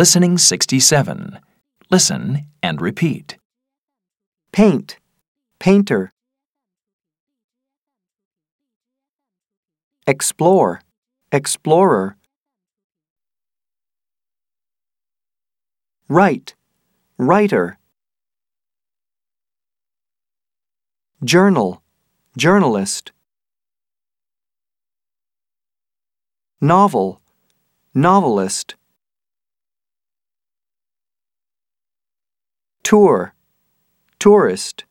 Listening 67. Listen and repeat. paint, painter. Explore, explorer. Write, writer. Journal, journalist. Novel, novelist. Tour, tourist.